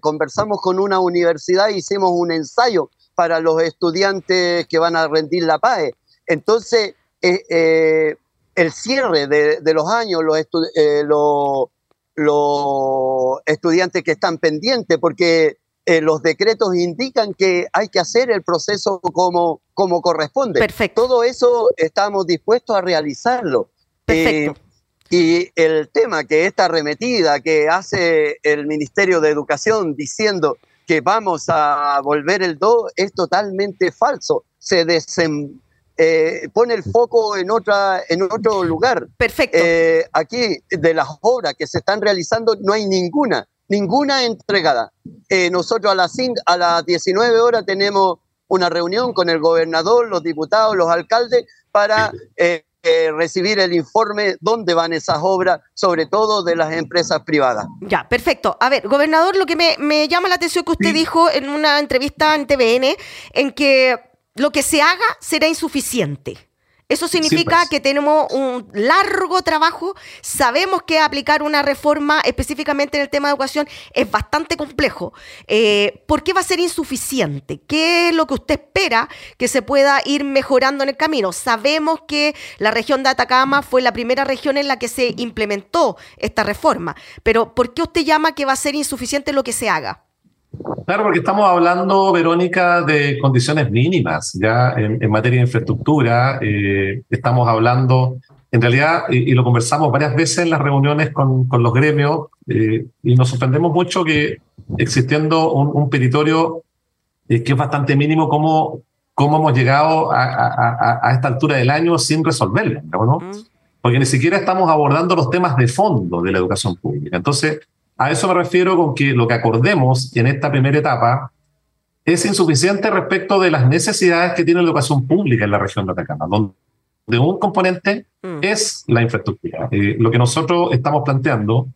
conversamos con una universidad, hicimos un ensayo para los estudiantes que van a rendir la PAE. Entonces, el cierre de, los años, los, los, los estudiantes que están pendientes, porque eh, los decretos indican que hay que hacer el proceso como, como corresponde. Perfecto. Todo eso estamos dispuestos a realizarlo. Perfecto. Eh, y el tema que esta arremetida que hace el Ministerio de Educación diciendo que vamos a volver el do es totalmente falso. Se eh, pone el foco en, otra, en otro lugar. Perfecto. aquí, de las obras que se están realizando, no hay ninguna ninguna entregada. Eh, nosotros a las, a las 19 horas tenemos una reunión con el gobernador, los diputados, los alcaldes, para eh, recibir el informe dónde van esas obras, sobre todo de las empresas privadas. Ya, perfecto. A ver, gobernador, lo que me, llama la atención que usted dijo en una entrevista en TVN, en que lo que se haga será insuficiente. Eso significa pues. que tenemos un largo trabajo, sabemos que aplicar una reforma específicamente en el tema de educación es bastante complejo. Eh, ¿Por qué va a ser insuficiente? ¿Qué es lo que usted espera que se pueda ir mejorando en el camino? Sabemos que la región de Atacama fue la primera región en la que se implementó esta reforma, pero ¿por qué usted llama que va a ser insuficiente lo que se haga? Claro, porque estamos hablando, Verónica, de condiciones mínimas ya en, materia de infraestructura. Eh, estamos hablando, en realidad, y, lo conversamos varias veces en las reuniones con, con los gremios, eh, y nos sorprendemos mucho que existiendo un, un peritorio eh, que es bastante mínimo, cómo, cómo hemos llegado a, a, a, esta altura del año sin resolverlo, ¿no? Mm. Porque ni siquiera estamos abordando los temas de fondo de la educación pública. Entonces, a eso me refiero con que lo que acordemos en esta primera etapa es insuficiente respecto de las necesidades que tiene la educación pública en la región de Atacama, donde un componente mm. es la infraestructura. Eh, lo que nosotros estamos planteando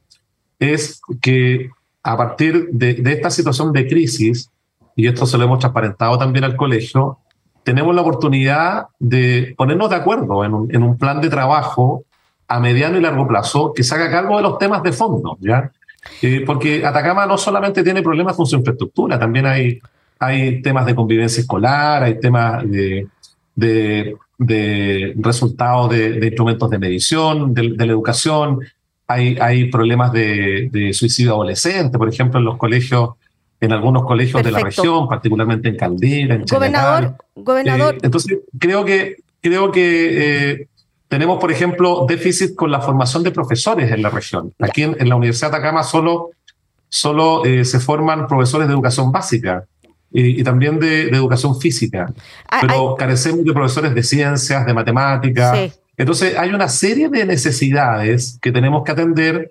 es que a partir de, esta situación de crisis, y esto se lo hemos transparentado también al colegio, tenemos la oportunidad de ponernos de acuerdo en un, en un plan de trabajo a mediano y largo plazo que se haga cargo de los temas de fondo, ¿ya? Eh, porque Atacama no solamente tiene problemas con su infraestructura, también hay, hay temas de convivencia escolar, hay temas de, de, resultados de, instrumentos de medición, de, la educación, hay, hay problemas de, suicidio adolescente, por ejemplo, en los colegios, en algunos colegios de la región, particularmente en Caldera, en Gobernador, gobernador. Eh, entonces, creo que, creo que eh, tenemos, por ejemplo, déficit con la formación de profesores en la región. Aquí en, la Universidad de Atacama solo, solo eh, se forman profesores de educación básica y, también de, educación física, ah, pero carecemos de profesores de ciencias, de matemáticas. Entonces, hay una serie de necesidades que tenemos que atender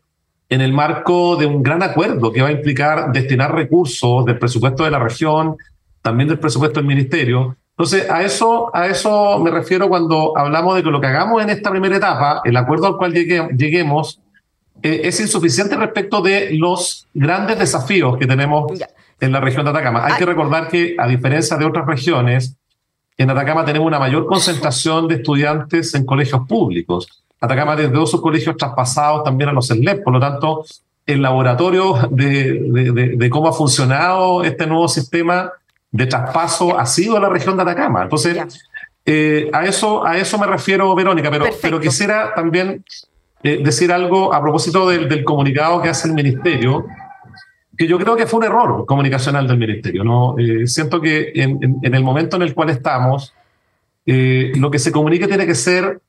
en el marco de un gran acuerdo que va a implicar destinar recursos del presupuesto de la región, también del presupuesto del ministerio, entonces, a eso, a eso me refiero cuando hablamos de que lo que hagamos en esta primera etapa, el acuerdo al cual lleguemos, eh, es insuficiente respecto de los grandes desafíos que tenemos en la región de Atacama. Hay que recordar que, a diferencia de otras regiones, en Atacama tenemos una mayor concentración de estudiantes en colegios públicos. Atacama tiene dos sus colegios traspasados también a los CELEP, por lo tanto, el laboratorio de, de cómo ha funcionado este nuevo sistema de traspaso ha sido la región de Atacama. Entonces, eh, a, eso, a eso me refiero, Verónica, pero, pero quisiera también eh, decir algo a propósito del, comunicado que hace el ministerio, que yo creo que fue un error comunicacional del ministerio. ¿no? Eh, siento que en, el momento en el cual estamos, lo que se comunique tiene que ser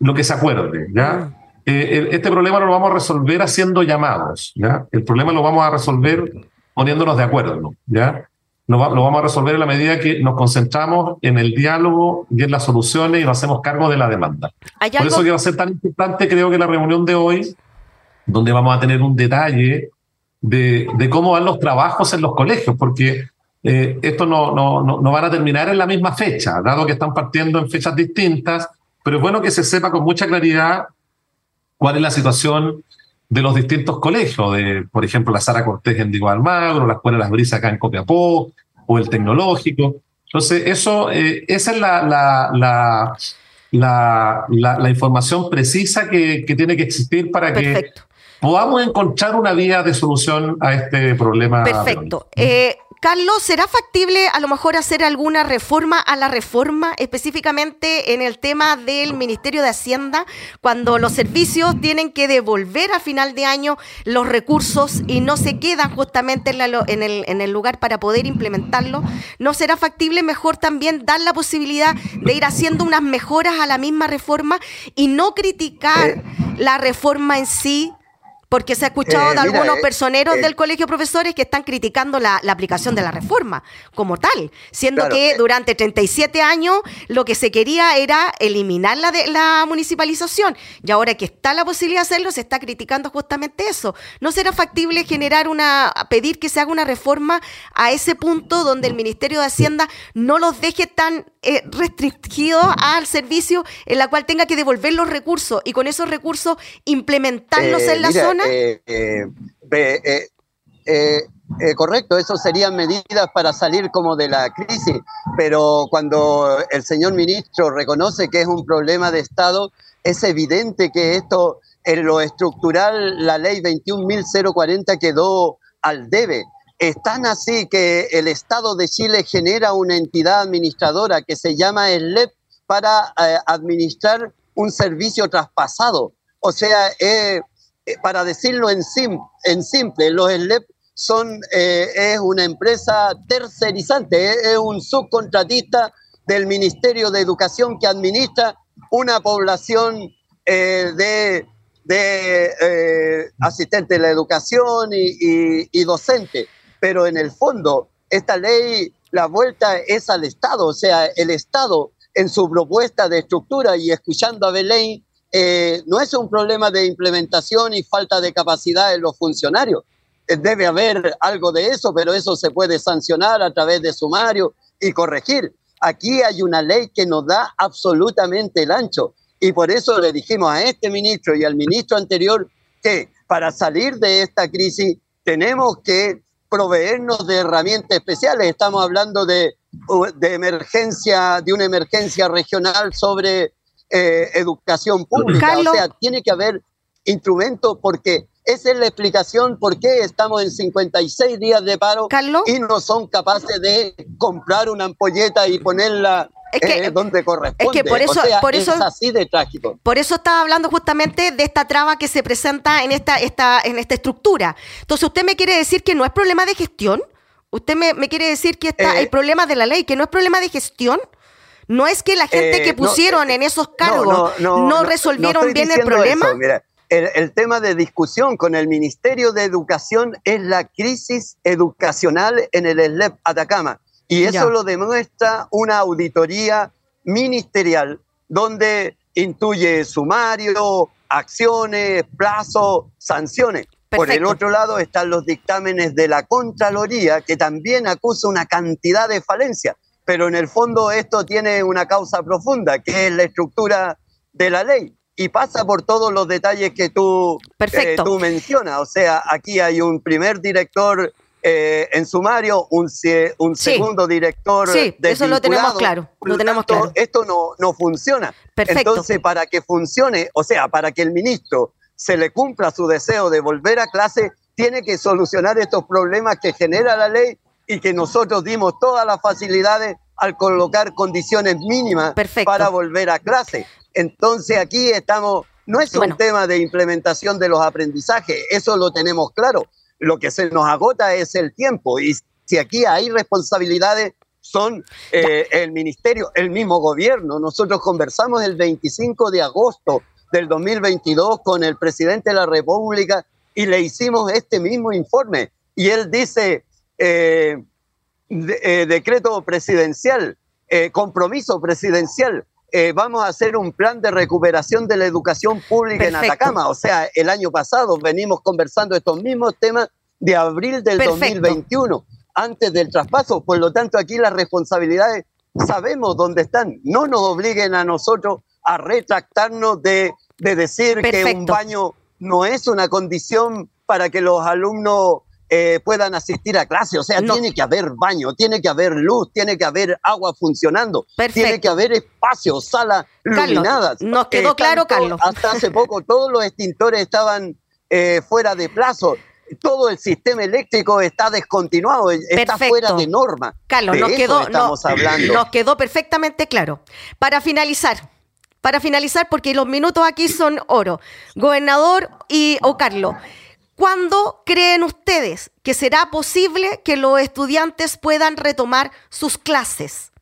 lo que se acuerde. ¿ya? Mm. este problema no lo vamos a resolver haciendo llamados. ¿ya? El problema lo vamos a resolver poniéndonos de acuerdo. ¿ya? Lo, vamos a resolver en la medida que nos concentramos en el diálogo y en las soluciones y nos hacemos cargo de la demanda. Por eso que va a ser tan importante, creo que la reunión de hoy, donde vamos a tener un detalle de, de cómo van los trabajos en los colegios, porque eh, esto no, no, no, no van a terminar en la misma fecha, dado que están partiendo en fechas distintas, pero es bueno que se sepa con mucha claridad cuál es la situación de los distintos colegios, de, por ejemplo, la Sara Cortés en Diego Almagro, la Escuela de Las Brisas acá en Copiapó, o el Tecnológico. Entonces, eso, eh, esa es la, la, la, la, información precisa que, que, tiene que existir para que podamos encontrar una vía de solución a este problema. Perfecto. Eh, Carlos, ¿será factible a lo mejor hacer alguna reforma a la reforma, específicamente en el tema del Ministerio de Hacienda, cuando los servicios tienen que devolver a final de año los recursos y no se quedan justamente en, el, en el lugar para poder implementarlo? ¿No será factible mejor también dar la posibilidad de ir haciendo unas mejoras a la misma reforma y no criticar eh. la reforma en sí, porque se ha escuchado eh, de algunos eh, personeros eh, del colegio de profesores que están criticando la, aplicación de la reforma como tal, siendo que durante 37 años lo que se quería era eliminar la, de, la municipalización y ahora que está la posibilidad de hacerlo se está criticando justamente eso. ¿No será factible generar una, pedir que se haga una reforma a ese punto donde el Ministerio de Hacienda no los deje tan restringidos al servicio en la cual tenga que devolver los recursos y con esos recursos implementarlos en la zona? Eh, eh, eh, correcto, eso serían medidas para salir como de la crisis, pero cuando el señor ministro reconoce que es un problema de Estado, es evidente que esto, en lo estructural, la ley 21.040 quedó al debe. Es tan así que el Estado de Chile genera una entidad administradora que se llama el LEP para administrar un servicio traspasado. O sea, para decirlo en, simple, los SLEP son, eh, es una empresa tercerizante, es un subcontratista del Ministerio de Educación que administra una población eh, de, de asistentes de la educación y, y, docente. Pero en el fondo, esta ley, la vuelta es al Estado, o sea, el Estado en su propuesta de estructura y escuchando a Belén, eh, no es un problema de implementación y falta de capacidad en los funcionarios. Eh, debe haber algo de eso, pero eso se puede sancionar a través de sumario y corregir. Aquí hay una ley que nos da absolutamente el ancho y por eso le dijimos a este ministro y al ministro anterior que para salir de esta crisis tenemos que proveernos de herramientas especiales. Estamos hablando de, de emergencia, de una emergencia regional sobre eh, educación pública. o sea, tiene que haber instrumentos porque esa es la explicación por qué estamos en 56 días de paro y no son capaces de comprar una ampolleta y ponerla eh, donde corresponde. Es que por eso, por eso es así de trágico. Por eso estaba hablando justamente de esta traba que se presenta en esta, esta, en esta estructura. Entonces, ¿usted me quiere decir que no es problema de gestión? ¿Usted me, quiere decir que está, eh, problemas de la ley, que no es problema de gestión? No es que la gente que eh, pusieron eh, en esos cargos no, resolvieron bien el problema. el, tema de discusión con el Ministerio de Educación es la crisis educacional en el SLEP Atacama. Y eso lo demuestra una auditoría ministerial donde intuye sumario, acciones, plazos, sanciones. Por el otro lado están los dictámenes de la Contraloría, que también acusa una cantidad de falencias pero en el fondo esto tiene una causa profunda, que es la estructura de la ley. Y pasa por todos los detalles que tú, eh, tú mencionas. O sea, aquí hay un primer director eh, en sumario, un, un segundo director sí, eso lo tenemos claro. Lo tenemos claro. Esto no, no funciona. Perfecto. Entonces, para que funcione, o sea, para que el ministro se le cumpla su deseo de volver a clase, tiene que solucionar estos problemas que genera la ley y que nosotros dimos todas las facilidades al colocar condiciones mínimas para volver a clase. Entonces aquí estamos, no es un tema de implementación de los aprendizajes, eso lo tenemos claro. Lo que se nos agota es el tiempo y si aquí hay responsabilidades son eh, el ministerio, el mismo gobierno. Nosotros conversamos el 25 de agosto del 2022 con el presidente de la República y le hicimos este mismo informe. Y él dice, eh, eh, decreto presidencial, eh, compromiso presidencial. vamos a hacer un plan de recuperación de la educación pública en Atacama. O sea, el año pasado venimos conversando estos mismos temas de abril del 2021, antes del traspaso. Por lo tanto, aquí las responsabilidades sabemos dónde están. No nos obliguen a nosotros a retractarnos de, decir que un baño no es una condición para que los alumnos eh, puedan asistir a clase. O sea, tiene que haber baño, tiene que haber luz, tiene que haber agua funcionando, tiene que haber espacios, salas iluminadas. Nos quedó claro, Carlos. Hasta hace poco todos los extintores estaban eh, fuera de plazo todo el sistema eléctrico está descontinuado, está fuera de norma. Carlos, nos, quedó, estamos hablando. nos quedó perfectamente claro. Para finalizar, para finalizar, porque los minutos aquí son oro. Gobernador y o Carlos, ¿Cuándo creen ustedes que será posible que los estudiantes puedan retomar sus clases?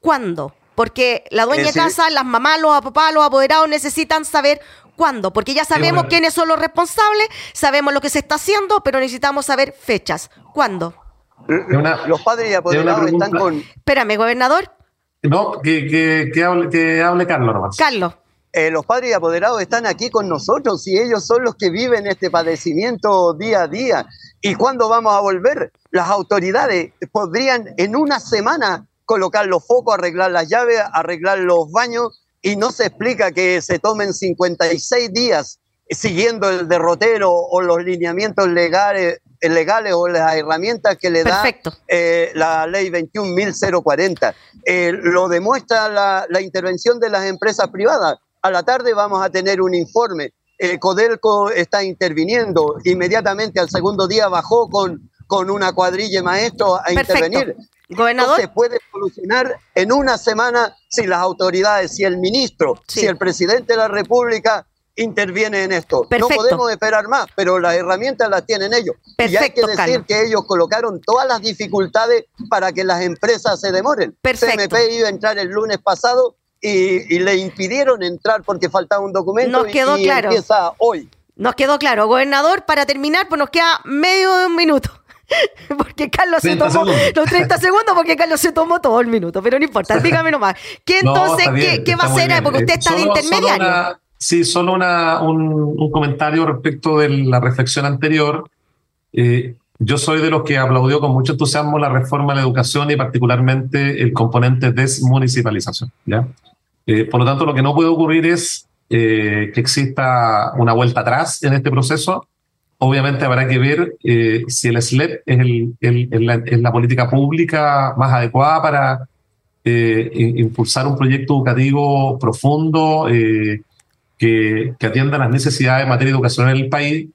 ¿Cuándo? Porque la dueña de casa, las mamás, los papás, los apoderados necesitan saber cuándo, porque ya sabemos quiénes son los responsables, sabemos lo que se está haciendo, pero necesitamos saber fechas. ¿Cuándo? los padres y apoderados están con... Espérame, gobernador. No, que, que, hable, que hable Carlos nomás. Carlos. Eh, los padres y apoderados están aquí con nosotros y ellos son los que viven este padecimiento día a día. ¿Y cuándo vamos a volver? Las autoridades podrían en una semana colocar los focos, arreglar las llaves, arreglar los baños y no se explica que se tomen 56 días siguiendo el derrotero o los lineamientos legales, legales o las herramientas que le da eh, la ley 21.040. Eh, lo demuestra la intervención de las empresas privadas a la tarde vamos a tener un informe. Eh, Codelco está interviniendo. Inmediatamente al segundo día bajó con, con una cuadrilla de maestros a intervenir. Gobernador. se puede solucionar en una semana si las autoridades, si el ministro, si el presidente de la República interviene en esto. No podemos esperar más, pero las herramientas las tienen ellos. y hay que decir que ellos colocaron todas las dificultades para que las empresas se demoren. Perfecto. CMP iba a entrar el lunes pasado y, le impidieron entrar porque faltaba un documento nos quedó y, claro. empieza hoy. Nos quedó claro. Gobernador, para terminar, pues nos queda medio de un minuto. porque Carlos se tomó los 30 segundos porque Carlos se tomó todo el minuto, pero no importa, dígame nomás. ¿Qué entonces, ¿qué, va a hacer? Porque usted está de intermediario. sí, solo una, un, comentario respecto de la reflexión anterior. Eh, yo soy de los que aplaudió con mucho entusiasmo la reforma de la educación y particularmente el componente desmunicipalización. ¿ya? Eh, por lo tanto, lo que no puede ocurrir es eh, que exista una vuelta atrás en este proceso. Obviamente habrá que ver eh, si el SLEP es, el, la, política pública más adecuada para impulsar un proyecto educativo profundo que, que atienda las necesidades en materia educacional en el país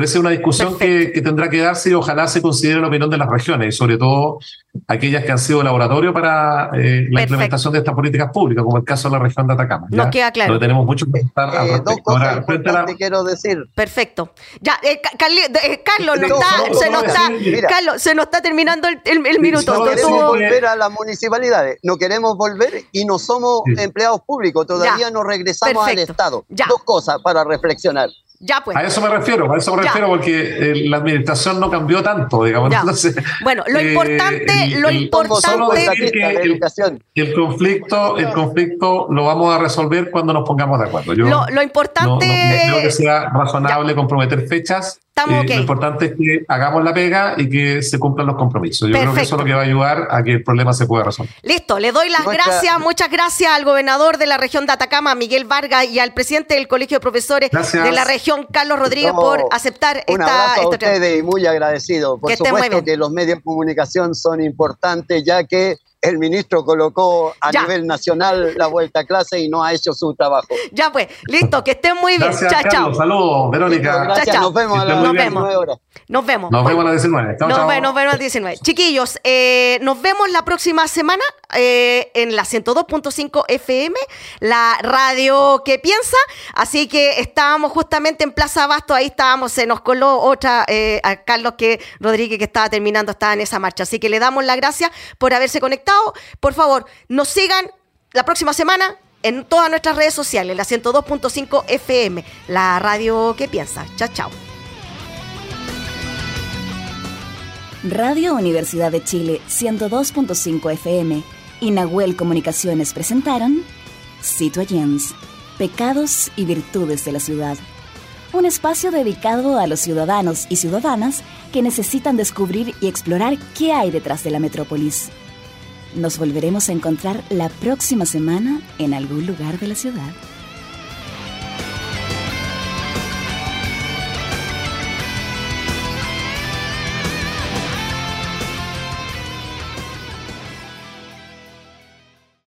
Parece una discusión que, tendrá que darse y ojalá se considere la opinión de las regiones y sobre todo aquellas que han sido laboratorio para eh, la implementación de estas políticas públicas, como el caso de la región de Atacama. Nos queda claro. Donde tenemos mucho que estar eh, Dos cosas quiero decir. Perfecto. Ya, eh, eh Carlos, está, se, nos está, Carlos, se nos está terminando el, el, minuto. No queremos volver a las municipalidades, no queremos volver y no somos empleados públicos, todavía no regresamos al Estado. Dos cosas para reflexionar. Ya pues. A eso me refiero, a eso me refiero porque eh, la administración no cambió tanto, digamos. bueno, lo eh, importante, lo importante que el, conflicto, el conflicto lo vamos a resolver cuando nos pongamos de acuerdo. Yo lo, importante no, creo que sea razonable comprometer fechas lo importante es que hagamos la pega y que se cumplan los compromisos. Yo creo que eso es lo que va a ayudar a que el problema se pueda resolver. Listo, le doy las gracias, muchas gracias al gobernador de la región de Atacama, Miguel Vargas, y al presidente del Colegio de Profesores de la región, Carlos Rodríguez, por aceptar un esta. Abrazo a ustedes y muy agradecido. Por supuesto que los medios de comunicación son importantes, ya que el ministro colocó a nivel nacional la vuelta a clase y no ha hecho su trabajo. Ya pues, listo, que estén muy bien. chao, chao. Saludos, Verónica. gracias, nos vemos a las 19 horas. Nos vemos. Nos vemos a las 19. nos, vemos a las 19. Chiquillos, eh, nos vemos la próxima semana eh, en la 102.5 FM, la radio que piensa. Así que estábamos justamente en Plaza Abasto, ahí estábamos, se nos coló otra, eh, a Carlos que Rodríguez que estaba terminando, estaba en esa marcha. Así que le damos las gracias por haberse conectado. Por favor, nos sigan la próxima semana en todas nuestras redes sociales, la 102.5 FM, la radio que piensa. Chao, chao. Radio Universidad de Chile 102.5 FM y Nahuel Comunicaciones presentaron Citoyens, Pecados y Virtudes de la Ciudad. Un espacio dedicado a los ciudadanos y ciudadanas que necesitan descubrir y explorar qué hay detrás de la metrópolis. Nos volveremos a encontrar la próxima semana en algún lugar de la ciudad.